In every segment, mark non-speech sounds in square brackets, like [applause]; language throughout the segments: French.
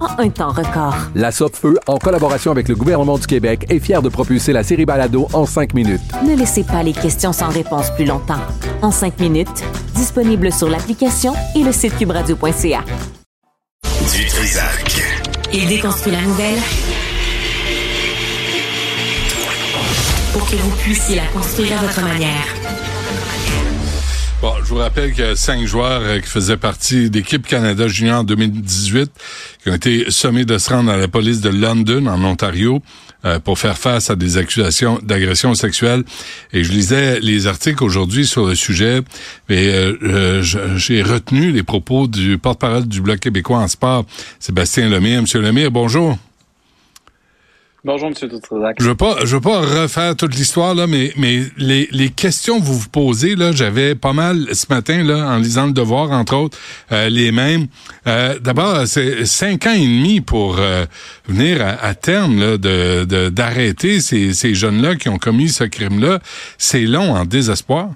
en un temps record. La Feu, en collaboration avec le gouvernement du Québec, est fière de propulser la série Balado en cinq minutes. Ne laissez pas les questions sans réponse plus longtemps. En cinq minutes, disponible sur l'application et le site cubradio.ca. Du Trisac. Il déconstruit la nouvelle pour que vous puissiez la construire à votre manière. Bon, je vous rappelle qu'il y a cinq joueurs euh, qui faisaient partie d'équipe Canada Junior en 2018 qui ont été sommés de se rendre à la police de London, en Ontario, euh, pour faire face à des accusations d'agression sexuelle. Et je lisais les articles aujourd'hui sur le sujet, et euh, j'ai retenu les propos du porte-parole du Bloc québécois en sport, Sébastien Lemire. Monsieur Lemire, bonjour. Bonjour, M. Toutrisac. Je je veux pas refaire toute l'histoire, là, mais, mais les, les questions que vous vous posez, là, j'avais pas mal ce matin, là, en lisant le devoir, entre autres, euh, les mêmes. Euh, D'abord, c'est cinq ans et demi pour euh, venir à, terme, là, de, d'arrêter ces, ces jeunes-là qui ont commis ce crime-là. C'est long en désespoir.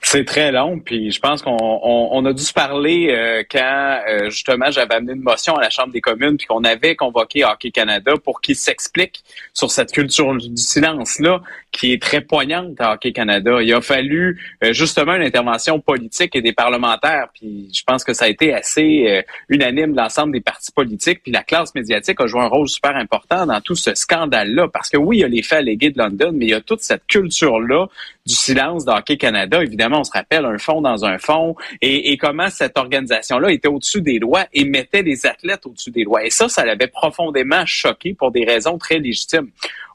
C'est très long, puis je pense qu'on on, a dû se parler euh, quand euh, justement j'avais amené une motion à la Chambre des communes, puis qu'on avait convoqué Hockey Canada pour qu'il s'explique sur cette culture du silence-là, qui est très poignante à Hockey Canada. Il a fallu euh, justement une intervention politique et des parlementaires, puis je pense que ça a été assez unanime l'ensemble des partis politiques, puis la classe médiatique a joué un rôle super important dans tout ce scandale-là, parce que oui, il y a les faits allégués de London, mais il y a toute cette culture-là du silence d'Hockey Canada. Évidemment, on se rappelle un fond dans un fond et, comment cette organisation-là était au-dessus des lois et mettait des athlètes au-dessus des lois. Et ça, ça l'avait profondément choqué pour des raisons très légitimes.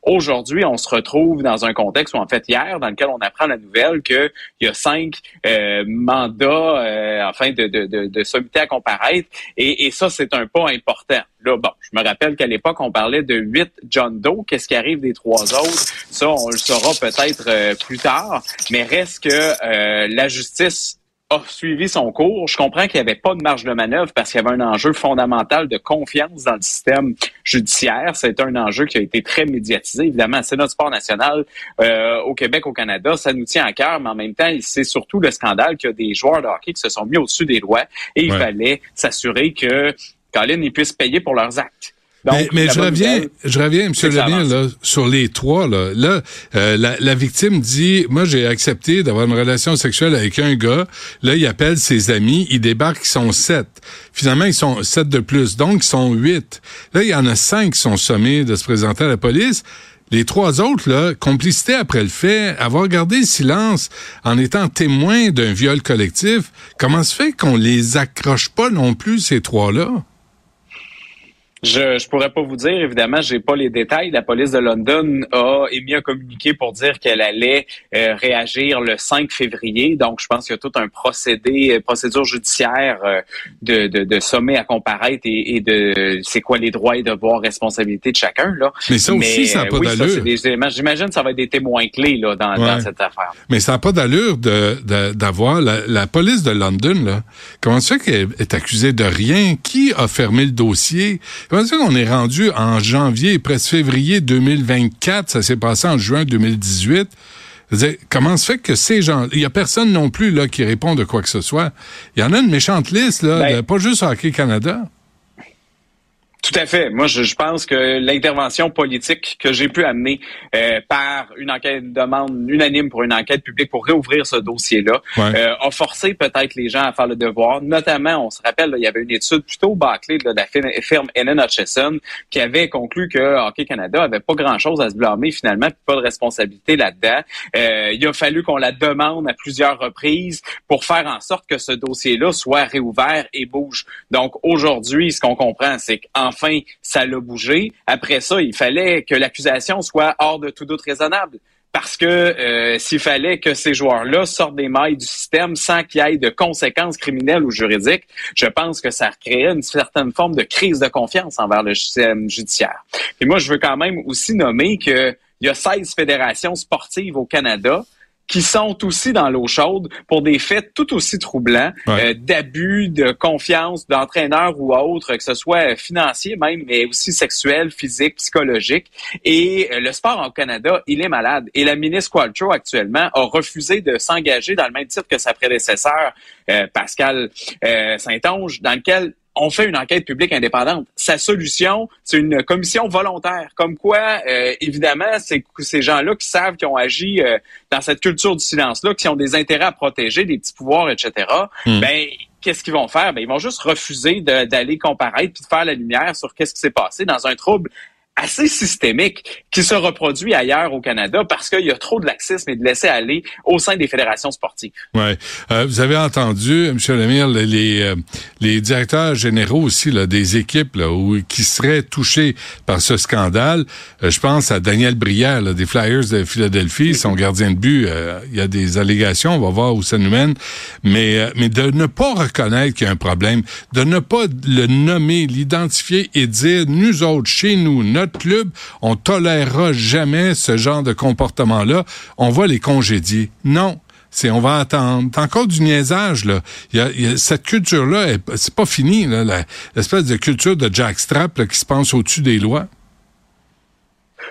Aujourd'hui, on se retrouve dans un contexte où, en fait, hier, dans lequel on apprend la nouvelle qu'il y a cinq euh, mandats euh, afin de, de, de, de à comparaître. Et, et ça, c'est un pas important. Là, bon, je me rappelle qu'à l'époque, on parlait de huit John Doe. Qu'est-ce qui arrive des trois autres? Ça, on le saura peut-être euh, plus tard. Mais reste que euh, la justice a suivi son cours. Je comprends qu'il n'y avait pas de marge de manœuvre parce qu'il y avait un enjeu fondamental de confiance dans le système judiciaire. C'est un enjeu qui a été très médiatisé. Évidemment, c'est notre sport national euh, au Québec, au Canada. Ça nous tient à cœur, mais en même temps, c'est surtout le scandale qu'il y a des joueurs de hockey qui se sont mis au-dessus des lois et il fallait s'assurer que Colin ils puissent payer pour leurs actes mais, je reviens, je reviens, M. Lemire, là, sur les trois. Là, là euh, la, la, victime dit, moi, j'ai accepté d'avoir une relation sexuelle avec un gars. Là, il appelle ses amis, il débarque, ils sont sept. Finalement, ils sont sept de plus, donc ils sont huit. Là, il y en a cinq qui sont sommés de se présenter à la police. Les trois autres, là, complicité après le fait, avoir gardé le silence en étant témoin d'un viol collectif, comment se fait qu'on les accroche pas non plus, ces trois-là? Je je pourrais pas vous dire, évidemment, j'ai pas les détails. La police de London a émis un communiqué pour dire qu'elle allait euh, réagir le 5 février. Donc, je pense qu'il y a tout un procédé, euh, procédure judiciaire euh, de, de, de, sommet à comparaître et, de c'est quoi les droits et devoirs, responsabilités de chacun là. Mais ça aussi, ça n'a pas d'allure. J'imagine que ça va être des témoins clés là dans, dans cette affaire. Mais ça n'a pas d'allure de d'avoir la, la, police de London là. Comment ça qu'elle est accusée de rien? Qui a fermé le dossier? Comment ça qu'on est rendu en janvier, presque février 2024, ça s'est passé en juin 2018. comment se fait que ces gens, il y a personne non plus là qui répond de quoi que ce soit. Il y en a une méchante liste là, ben- pas juste Hockey Canada. Tout à fait. Moi, je, pense que l'intervention politique que j'ai pu amener euh, par une enquête, une demande unanime pour une enquête publique pour réouvrir ce dossier-là, euh, a forcé peut-être les gens à faire le devoir. Notamment, on se rappelle, il y avait une étude plutôt bâclée de la firme Ellen Hutchison qui avait conclu que Hockey Canada avait pas grand-chose à se blâmer finalement, pas de responsabilité là-dedans. Euh, il a fallu qu'on la demande à plusieurs reprises pour faire en sorte que ce dossier-là soit réouvert et bouge. Donc aujourd'hui, ce qu'on comprend, c'est qu'enfin, ça l'a bougé. Après ça, il fallait que l'accusation soit hors de tout doute raisonnable. Parce que euh, s'il fallait que ces joueurs-là sortent des mailles du système sans qu'il y ait de conséquences criminelles ou juridiques, je pense que ça créerait une certaine forme de crise de confiance envers le système judiciaire. Et moi, je veux quand même aussi nommer qu'il y a 16 fédérations sportives au Canada qui sont aussi dans l'eau chaude pour des faits tout aussi troublants euh, d'abus de confiance d'entraîneurs ou autres, que ce soit financier même, mais aussi sexuel, physique, psychologique. Et euh, le sport au Canada, il est malade. Et la ministre Qualtrough actuellement a refusé de s'engager dans le même titre que sa prédécesseur, euh, Pascal Saint-Onge, dans lequel on fait une enquête publique indépendante. Sa solution, c'est une commission volontaire. Comme quoi, euh, évidemment, c'est ces gens-là qui savent qu'ils ont agi euh, dans cette culture du silence-là, qui ont des intérêts à protéger, des petits pouvoirs, etc. Hmm. Ben, qu'est-ce qu'ils vont faire? Ben, ils vont juste refuser d'aller comparaître puis de faire la lumière sur qu'est-ce qui s'est passé dans un trouble assez systémique qui se reproduit ailleurs au Canada parce qu'il y a trop de laxisme et de laisser aller au sein des fédérations sportives. Ouais, euh, vous avez entendu, M. Lemire, les euh, les directeurs généraux aussi là, des équipes là, où, qui seraient touchés par ce scandale. Euh, je pense à Daniel Brière là, des Flyers de Philadelphie, son gardien de but. Il y a des allégations, on va voir où ça nous mène. Mais mais de ne pas reconnaître qu'il y a un problème, de ne pas le nommer, l'identifier et dire nous autres chez nous notre club, on tolérera jamais ce genre de comportement-là. On va les congédier. Non. C'est on va attendre. Encore du niaisage là. Y a, cette culture-là, c'est pas fini l'espèce de culture de Jack Strap qui se pense au-dessus des lois.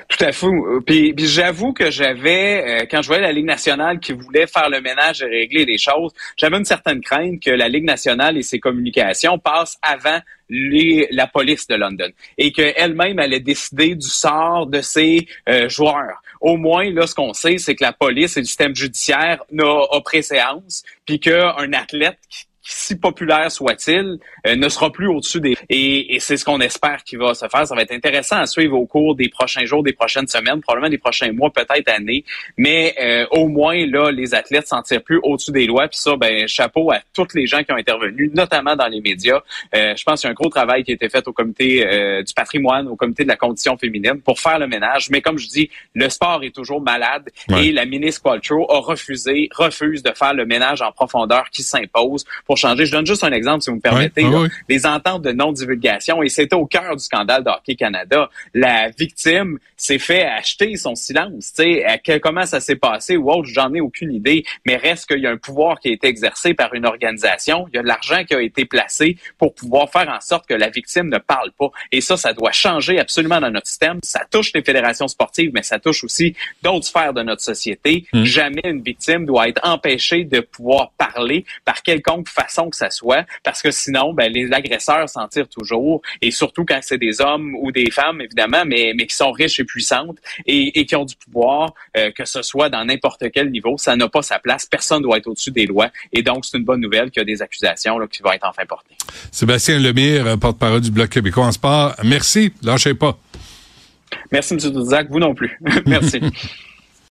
Tout à fait. Puis, j'avoue que j'avais, euh, quand je voyais la Ligue nationale qui voulait faire le ménage et régler les choses, j'avais une certaine crainte que la Ligue nationale et ses communications passent avant les, la police de London et qu'elle-même allait décider du sort de ses euh, joueurs. Au moins, là, ce qu'on sait, c'est que la police et le système judiciaire a, a préséance, puis qu'un athlète si populaire soit-il, euh, ne sera plus au-dessus des... Et, et c'est ce qu'on espère qu'il va se faire. Ça va être intéressant à suivre au cours des prochains jours, des prochaines semaines, probablement des prochains mois, peut-être années. Mais euh, au moins, là, les athlètes s'en tirent plus au-dessus des lois. Puis ça, ben, chapeau à tous les gens qui ont intervenu, notamment dans les médias. Euh, je pense qu'il y a un gros travail qui a été fait au comité du patrimoine, au comité de la condition féminine pour faire le ménage. Mais comme je dis, le sport est toujours malade et la ministre Qualtrough a refusé, refuse de faire le ménage en profondeur qui s'impose pour changer. Je donne juste un exemple, si vous me permettez. Les ententes de non-divulgation, et c'était au cœur du scandale d'Hockey Canada. La victime s'est fait acheter son silence. sais, comment ça s'est passé? Ou autre, j'en ai aucune idée. Mais reste qu'il y a un pouvoir qui a été exercé par une organisation. Il y a de l'argent qui a été placé pour pouvoir faire en sorte que la victime ne parle pas. Et ça, ça doit changer absolument dans notre système. Ça touche les fédérations sportives, mais ça touche aussi d'autres sphères de notre société. Mmh. Jamais une victime doit être empêchée de pouvoir parler par quelconque façon façon que ça soit, parce que sinon, ben, les agresseurs s'en tirent toujours, et surtout quand c'est des hommes ou des femmes, évidemment, mais, mais qui sont riches et puissantes et, et qui ont du pouvoir, euh, que ce soit dans n'importe quel niveau, ça n'a pas sa place. Personne ne doit être au-dessus des lois. Et donc, c'est une bonne nouvelle qu'il y a des accusations là, qui vont être enfin portées. Sébastien Lemire, porte-parole du Bloc québécois en sport. Merci. Lâchez pas. Merci, M. Duzac. Vous non plus. [laughs] Merci. [laughs]